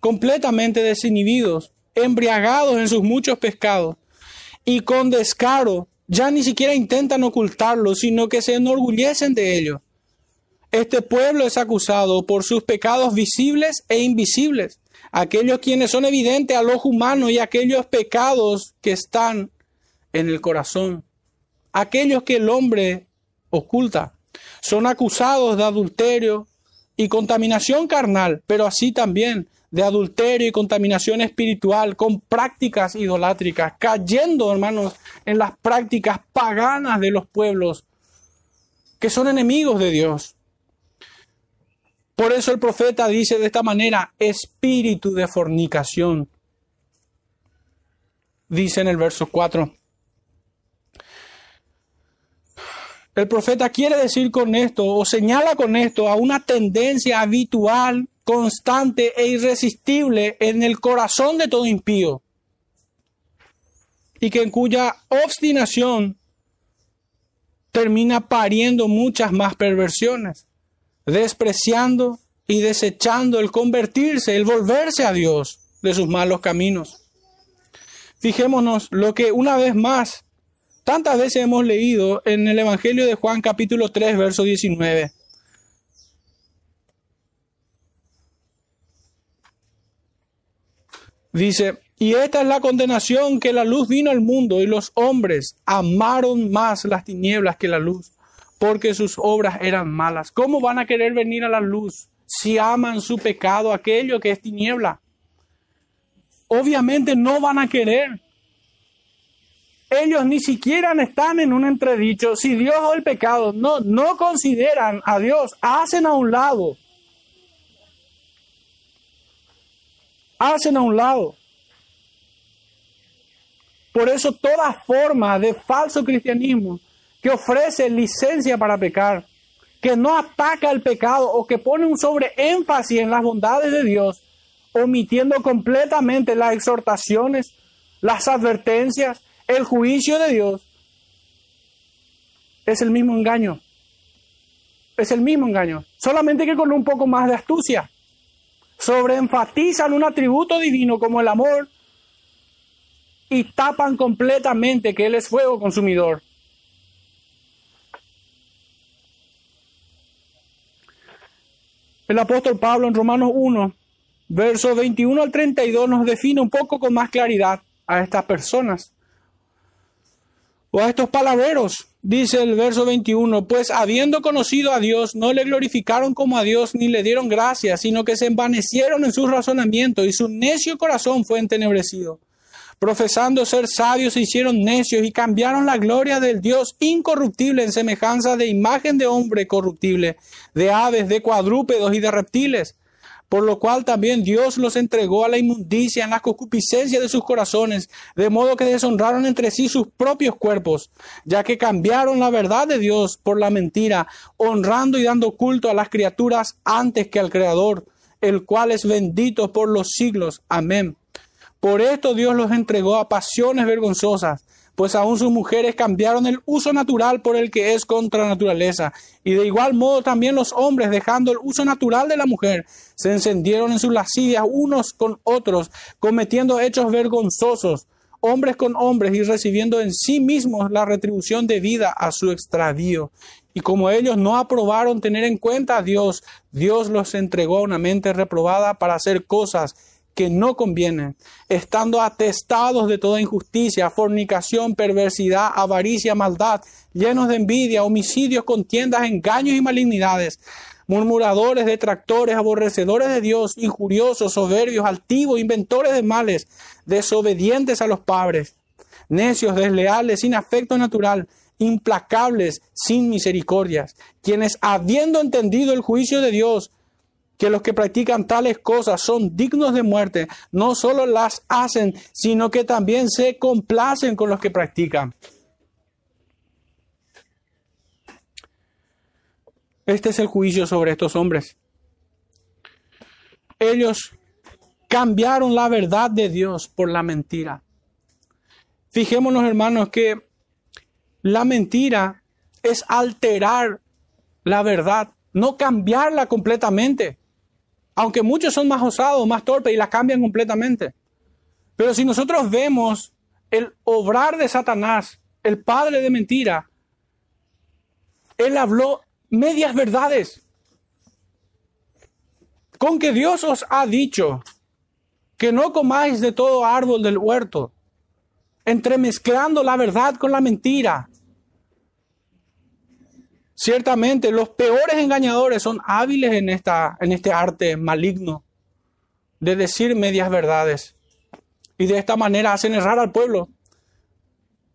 Completamente desinhibidos, embriagados en sus muchos pescados y con descaro ya ni siquiera intentan ocultarlo, sino que se enorgullecen de ello. Este pueblo es acusado por sus pecados visibles e invisibles, aquellos quienes son evidentes al ojo humano y aquellos pecados que están en el corazón, aquellos que el hombre oculta. Son acusados de adulterio y contaminación carnal, pero así también de adulterio y contaminación espiritual con prácticas idolátricas, cayendo, hermanos, en las prácticas paganas de los pueblos que son enemigos de Dios. Por eso el profeta dice de esta manera, espíritu de fornicación. Dice en el verso 4. El profeta quiere decir con esto, o señala con esto, a una tendencia habitual, constante e irresistible en el corazón de todo impío, y que en cuya obstinación termina pariendo muchas más perversiones despreciando y desechando el convertirse, el volverse a Dios de sus malos caminos. Fijémonos lo que una vez más, tantas veces hemos leído en el Evangelio de Juan capítulo 3, verso 19. Dice, y esta es la condenación que la luz vino al mundo y los hombres amaron más las tinieblas que la luz porque sus obras eran malas. ¿Cómo van a querer venir a la luz si aman su pecado, aquello que es tiniebla? Obviamente no van a querer. Ellos ni siquiera están en un entredicho. Si Dios o el pecado no, no consideran a Dios, hacen a un lado. Hacen a un lado. Por eso toda forma de falso cristianismo que ofrece licencia para pecar, que no ataca el pecado o que pone un sobreénfasis en las bondades de Dios, omitiendo completamente las exhortaciones, las advertencias, el juicio de Dios, es el mismo engaño. Es el mismo engaño, solamente que con un poco más de astucia. Sobreenfatizan un atributo divino como el amor y tapan completamente que Él es fuego consumidor. El apóstol Pablo en Romanos 1, versos 21 al 32 nos define un poco con más claridad a estas personas o a estos palabreros. Dice el verso 21, pues habiendo conocido a Dios, no le glorificaron como a Dios ni le dieron gracias, sino que se envanecieron en sus razonamientos y su necio corazón fue entenebrecido profesando ser sabios, se hicieron necios y cambiaron la gloria del Dios incorruptible en semejanza de imagen de hombre corruptible, de aves, de cuadrúpedos y de reptiles. Por lo cual también Dios los entregó a la inmundicia en la concupiscencia de sus corazones, de modo que deshonraron entre sí sus propios cuerpos, ya que cambiaron la verdad de Dios por la mentira, honrando y dando culto a las criaturas antes que al Creador, el cual es bendito por los siglos. Amén. Por esto Dios los entregó a pasiones vergonzosas, pues aún sus mujeres cambiaron el uso natural por el que es contra naturaleza. Y de igual modo también los hombres, dejando el uso natural de la mujer, se encendieron en sus lascivias unos con otros, cometiendo hechos vergonzosos, hombres con hombres, y recibiendo en sí mismos la retribución debida a su extravío. Y como ellos no aprobaron tener en cuenta a Dios, Dios los entregó a una mente reprobada para hacer cosas que no convienen, estando atestados de toda injusticia, fornicación, perversidad, avaricia, maldad, llenos de envidia, homicidios, contiendas, engaños y malignidades, murmuradores, detractores, aborrecedores de Dios, injuriosos, soberbios, altivos, inventores de males, desobedientes a los padres, necios, desleales, sin afecto natural, implacables, sin misericordias, quienes habiendo entendido el juicio de Dios, que los que practican tales cosas son dignos de muerte, no solo las hacen, sino que también se complacen con los que practican. Este es el juicio sobre estos hombres. Ellos cambiaron la verdad de Dios por la mentira. Fijémonos, hermanos, que la mentira es alterar la verdad, no cambiarla completamente. Aunque muchos son más osados, más torpes y la cambian completamente. Pero si nosotros vemos el obrar de Satanás, el padre de mentira, él habló medias verdades. Con que Dios os ha dicho que no comáis de todo árbol del huerto, entremezclando la verdad con la mentira, Ciertamente, los peores engañadores son hábiles en, esta, en este arte maligno de decir medias verdades. Y de esta manera hacen errar al pueblo.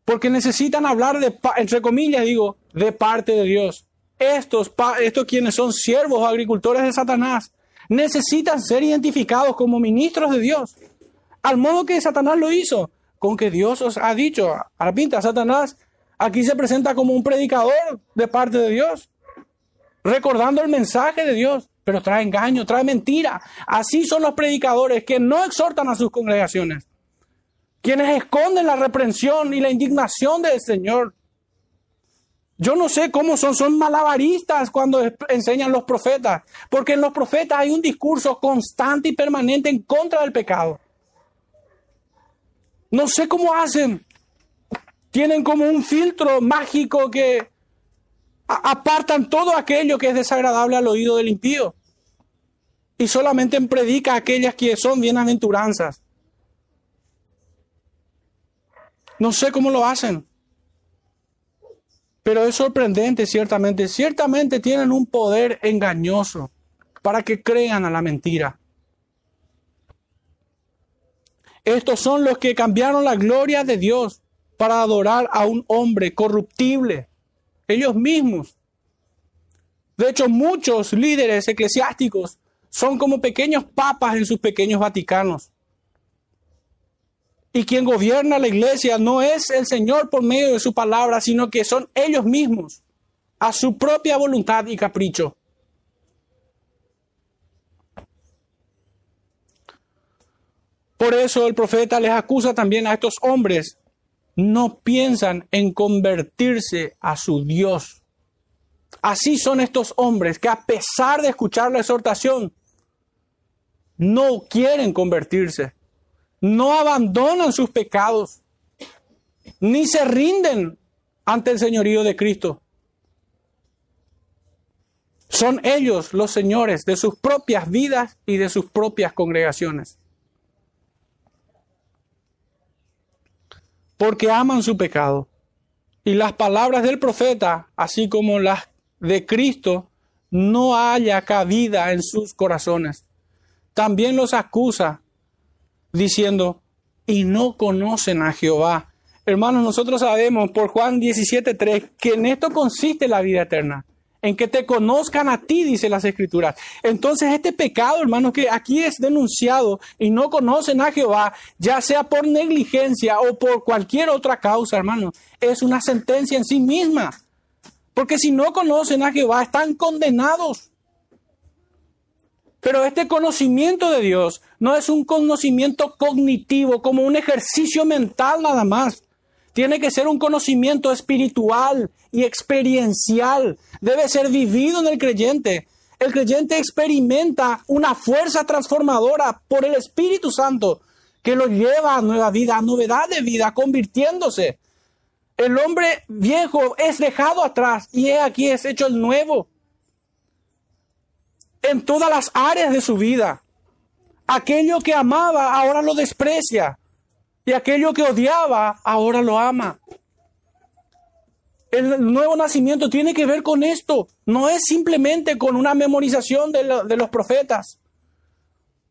Porque necesitan hablar de, entre comillas, digo, de parte de Dios. Estos, estos quienes son siervos o agricultores de Satanás, necesitan ser identificados como ministros de Dios. Al modo que Satanás lo hizo, con que Dios os ha dicho, a la pinta, Satanás Aquí se presenta como un predicador de parte de Dios, recordando el mensaje de Dios, pero trae engaño, trae mentira. Así son los predicadores que no exhortan a sus congregaciones, quienes esconden la reprensión y la indignación del Señor. Yo no sé cómo son, son malabaristas cuando enseñan los profetas, porque en los profetas hay un discurso constante y permanente en contra del pecado. No sé cómo hacen, tienen como un filtro mágico que apartan todo aquello que es desagradable al oído del impío. Y solamente predica aquellas que son bienaventuranzas. No sé cómo lo hacen. Pero es sorprendente, ciertamente. Ciertamente tienen un poder engañoso para que crean a la mentira. Estos son los que cambiaron la gloria de Dios para adorar a un hombre corruptible. Ellos mismos. De hecho, muchos líderes eclesiásticos son como pequeños papas en sus pequeños vaticanos. Y quien gobierna la iglesia no es el Señor por medio de su palabra, sino que son ellos mismos, a su propia voluntad y capricho. Por eso el profeta les acusa también a estos hombres. No piensan en convertirse a su Dios. Así son estos hombres que a pesar de escuchar la exhortación, no quieren convertirse no abandonan sus pecados, ni se rinden ante el señorío de Cristo. Son ellos los señores de sus propias vidas y de sus propias congregaciones. Porque aman su pecado. Y las palabras del profeta, así como las de Cristo, no haya cabida en sus corazones. También los acusa diciendo, y no conocen a Jehová. Hermanos, nosotros sabemos por Juan 17.3 que en esto consiste la vida eterna, en que te conozcan a ti, dice las escrituras. Entonces este pecado, hermanos, que aquí es denunciado y no conocen a Jehová, ya sea por negligencia o por cualquier otra causa, hermanos, es una sentencia en sí misma. Porque si no conocen a Jehová, están condenados. Pero este conocimiento de Dios no es un conocimiento cognitivo, como un ejercicio mental nada más. Tiene que ser un conocimiento espiritual y experiencial. Debe ser vivido en el creyente. El creyente experimenta una fuerza transformadora por el Espíritu Santo que lo lleva a nueva vida, a novedad de vida, convirtiéndose. El hombre viejo es dejado atrás y aquí es hecho el nuevo en todas las áreas de su vida. Aquello que amaba ahora lo desprecia y aquello que odiaba ahora lo ama. El nuevo nacimiento tiene que ver con esto. No es simplemente con una memorización de, los profetas,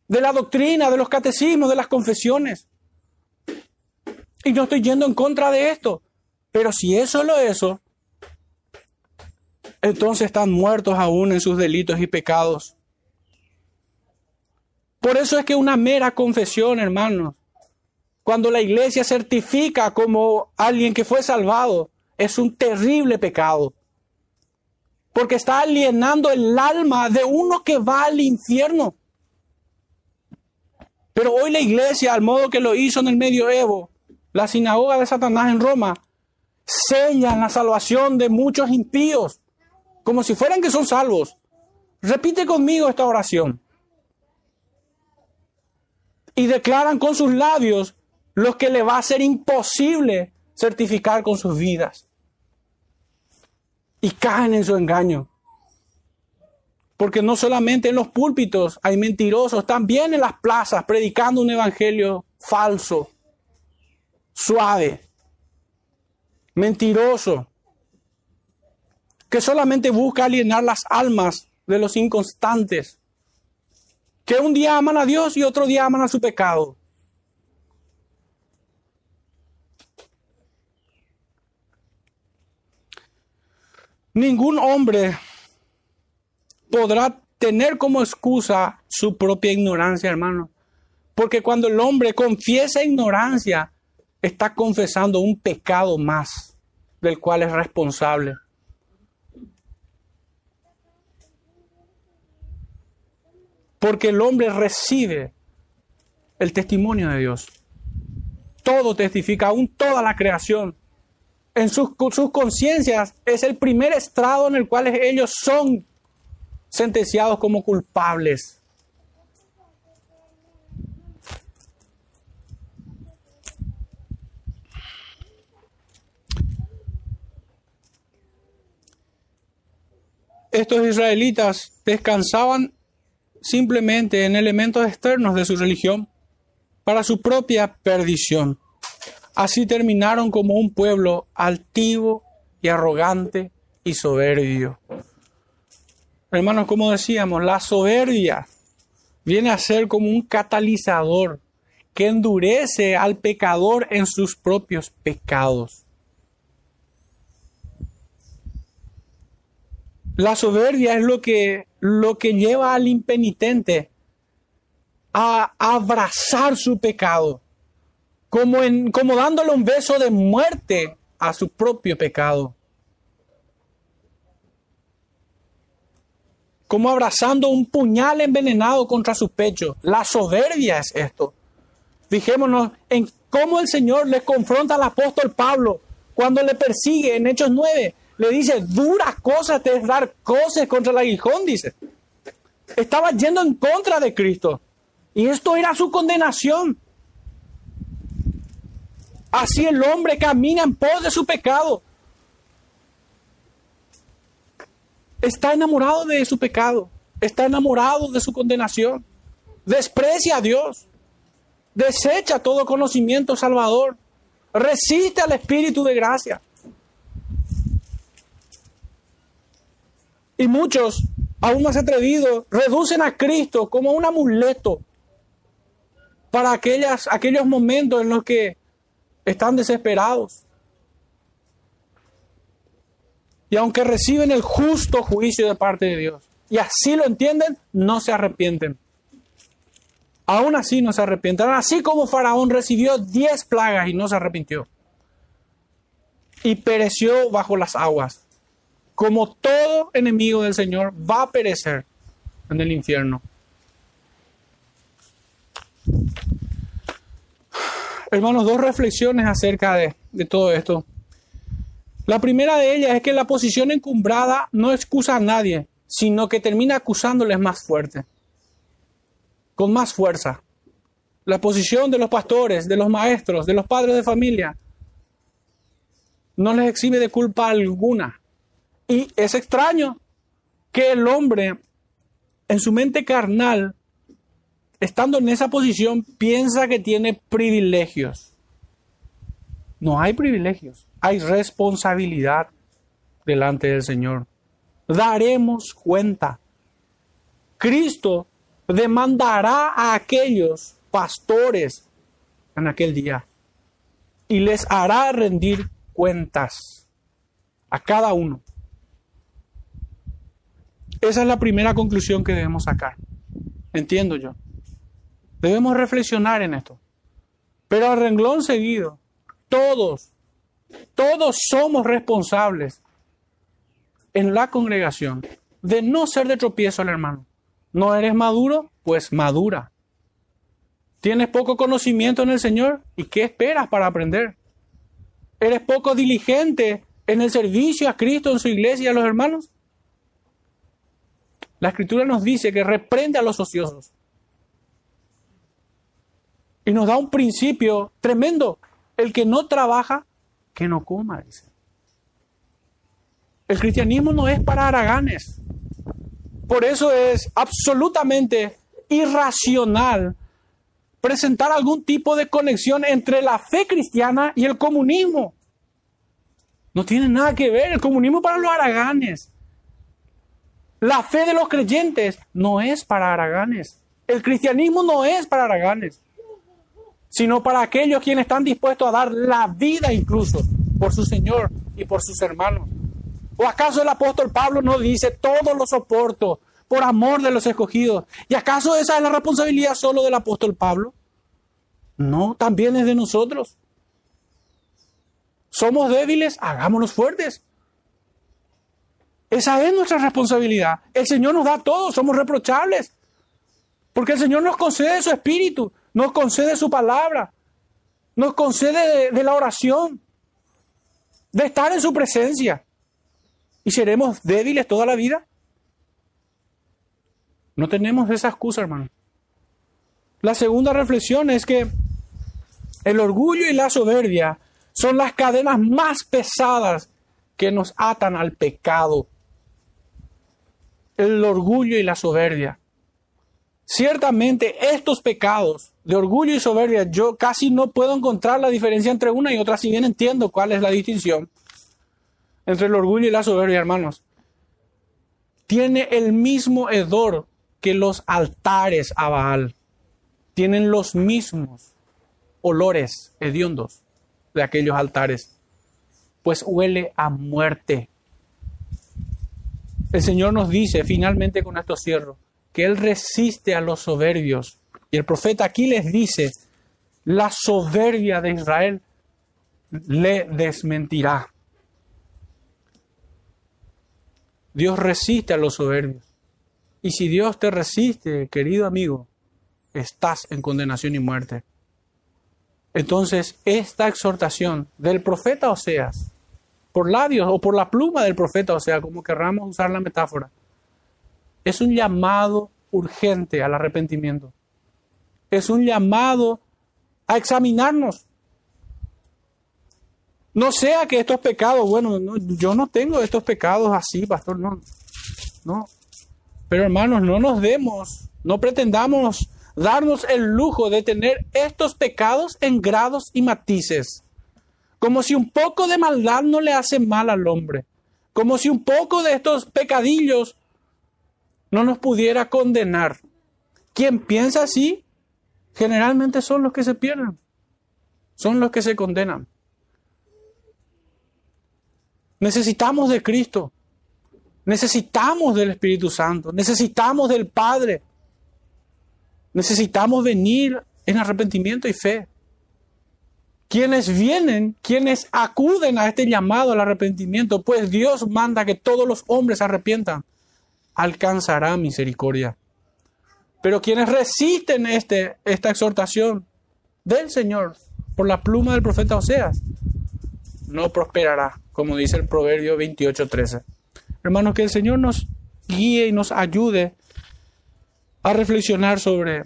de la doctrina, de los catecismos, de las confesiones. Y no estoy yendo en contra de esto. Pero si es solo eso, entonces están muertos aún en sus delitos y pecados. Por eso es que una mera confesión, hermanos, cuando la iglesia certifica como alguien que fue salvado, es un terrible pecado. Porque está alienando el alma de uno que va al infierno. Pero hoy la iglesia, al modo que lo hizo en el medioevo, la sinagoga de Satanás en Roma, sellan la salvación de muchos impíos como si fueran que son salvos. Repite conmigo esta oración. Y declaran con sus labios lo que le va a ser imposible certificar con sus vidas. Y caen en su engaño. Porque no solamente en los púlpitos hay mentirosos, también en las plazas predicando un evangelio falso, suave, mentiroso que solamente busca alienar las almas de los inconstantes, que un día aman a Dios y otro día aman a su pecado. Ningún hombre podrá tener como excusa su propia ignorancia, hermano. Porque cuando el hombre confiesa ignorancia, está confesando un pecado más del cual es responsable. Porque el hombre recibe el testimonio de Dios. Todo testifica, aún toda la creación. En sus, sus conciencias es el primer estrado en el cual ellos son sentenciados como culpables. Estos israelitas descansaban simplemente en elementos externos de su religión para su propia perdición. Así terminaron como un pueblo altivo y arrogante y soberbio. Hermanos, como decíamos, la soberbia viene a ser como un catalizador que endurece al pecador en sus propios pecados. La soberbia es lo que, lo que lleva al impenitente a abrazar su pecado, como, en, como dándole un beso de muerte a su propio pecado. Como abrazando un puñal envenenado contra su pecho. La soberbia es esto. Fijémonos en cómo el Señor le confronta al apóstol Pablo cuando le persigue en Hechos 9. Le dice, dura cosa te es dar cosas contra el aguijón, dice. Estaba yendo en contra de Cristo. Y esto era su condenación. Así el hombre camina en pos de su pecado. Está enamorado de su pecado. Está enamorado de su condenación. Desprecia a Dios. Desecha todo conocimiento salvador. Resiste al Espíritu de gracia. Y muchos, aún más atrevidos, reducen a Cristo como un amuleto para aquellas, aquellos momentos en los que están desesperados. Y aunque reciben el justo juicio de parte de Dios, y así lo entienden, no se arrepienten. Aún así no se arrepienten. Así como Faraón recibió diez plagas y no se arrepintió. Y pereció bajo las aguas. Como todo enemigo del Señor va a perecer en el infierno. Hermanos, dos reflexiones acerca de, todo esto. La primera de ellas es que la posición encumbrada no excusa a nadie, sino que termina acusándoles más fuerte, con más fuerza. La posición de los pastores, de los maestros, de los padres de familia, no les exime de culpa alguna. Y es extraño que el hombre, en su mente carnal, estando en esa posición, piensa que tiene privilegios. No hay privilegios, hay responsabilidad delante del Señor. Daremos cuenta. Cristo demandará a aquellos pastores en aquel día y les hará rendir cuentas a cada uno. Esa es la primera conclusión que debemos sacar. Entiendo yo. Debemos reflexionar en esto. Pero al renglón seguido, todos, todos somos responsables en la congregación de no ser de tropiezo al hermano. ¿No eres maduro? Pues madura. ¿Tienes poco conocimiento en el Señor? ¿Y qué esperas para aprender? ¿Eres poco diligente en el servicio a Cristo, en su iglesia y a los hermanos? La escritura nos dice que reprende a los ociosos y nos da un principio tremendo. El que no trabaja, que no coma. El cristianismo no es para haraganes. Por eso es absolutamente irracional presentar algún tipo de conexión entre la fe cristiana y el comunismo. No tiene nada que ver. El comunismo para los haraganes. La fe de los creyentes no es para haraganes. El cristianismo no es para haraganes sino para aquellos quienes están dispuestos a dar la vida incluso por su Señor y por sus hermanos. ¿O acaso el apóstol Pablo no dice, todo lo soporto por amor de los escogidos? ¿Y acaso esa es la responsabilidad solo del apóstol Pablo? No, también es de nosotros. Somos débiles, hagámonos fuertes. Esa es nuestra responsabilidad. El Señor nos da todo, somos reprochables. Porque el Señor nos concede su espíritu nos concede su palabra, nos concede de, la oración, de estar en su presencia. ¿Y seremos débiles toda la vida? No tenemos esa excusa, hermano. La segunda reflexión es que el orgullo y la soberbia son las cadenas más pesadas que nos atan al pecado. El orgullo y la soberbia. Ciertamente estos pecados de orgullo y soberbia, yo casi no puedo encontrar la diferencia entre una y otra, si bien entiendo cuál es la distinción. entre el orgullo y la soberbia, hermanos. Tiene el mismo hedor que los altares a Baal. Tienen los mismos olores hediondos de aquellos altares, pues huele a muerte. El Señor nos dice, finalmente con esto cierro, que Él resiste a los soberbios. Y el profeta aquí les dice, la soberbia de Israel le desmentirá. Dios resiste a los soberbios. Y si Dios te resiste, querido amigo, estás en condenación y muerte. Entonces, esta exhortación del profeta Oseas, por labios o por la pluma del profeta Oseas, como querramos usar la metáfora, es un llamado urgente al arrepentimiento. Es un llamado a examinarnos. No sea que estos pecados, bueno, yo no tengo estos pecados así, pastor, no. No. Pero hermanos, no nos demos, no pretendamos darnos el lujo de tener estos pecados en grados y matices. Como si un poco de maldad no le hace mal al hombre. Como si un poco de estos pecadillos no nos pudiera condenar. Quien piensa así, generalmente son los que se pierden. Son los que se condenan. Necesitamos de Cristo. Necesitamos del Espíritu Santo. Necesitamos del Padre. Necesitamos venir en arrepentimiento y fe. Quienes vienen, quienes acuden a este llamado al arrepentimiento, pues Dios manda que todos los hombres se arrepientan, alcanzará misericordia. Pero quienes resisten este, esta exhortación del Señor por la pluma del profeta Oseas, no prosperará, como dice el Proverbio 28:13. Hermanos, que el Señor nos guíe y nos ayude a reflexionar sobre,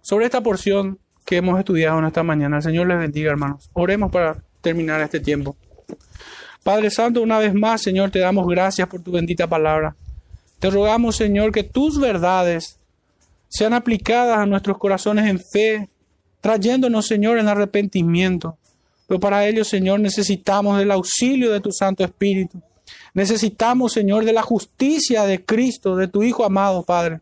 sobre esta porción que hemos estudiado en esta mañana. El Señor les bendiga, hermanos. Oremos para terminar este tiempo. Padre Santo, una vez más, Señor, te damos gracias por tu bendita palabra. Te rogamos, Señor, que tus verdades sean aplicadas a nuestros corazones en fe, trayéndonos, Señor, en arrepentimiento. Pero para ello, Señor, necesitamos del auxilio de tu Santo Espíritu. Necesitamos, Señor, de la justicia de Cristo, de tu Hijo amado, Padre.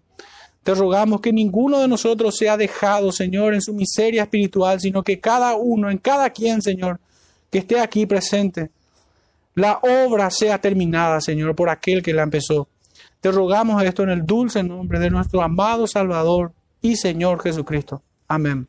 Te rogamos que ninguno de nosotros sea dejado, Señor, en su miseria espiritual, sino que cada uno, en cada quien, Señor, que esté aquí presente, la obra sea terminada, Señor, por aquel que la empezó. Te rogamos esto en el dulce nombre de nuestro amado Salvador y Señor Jesucristo. Amén.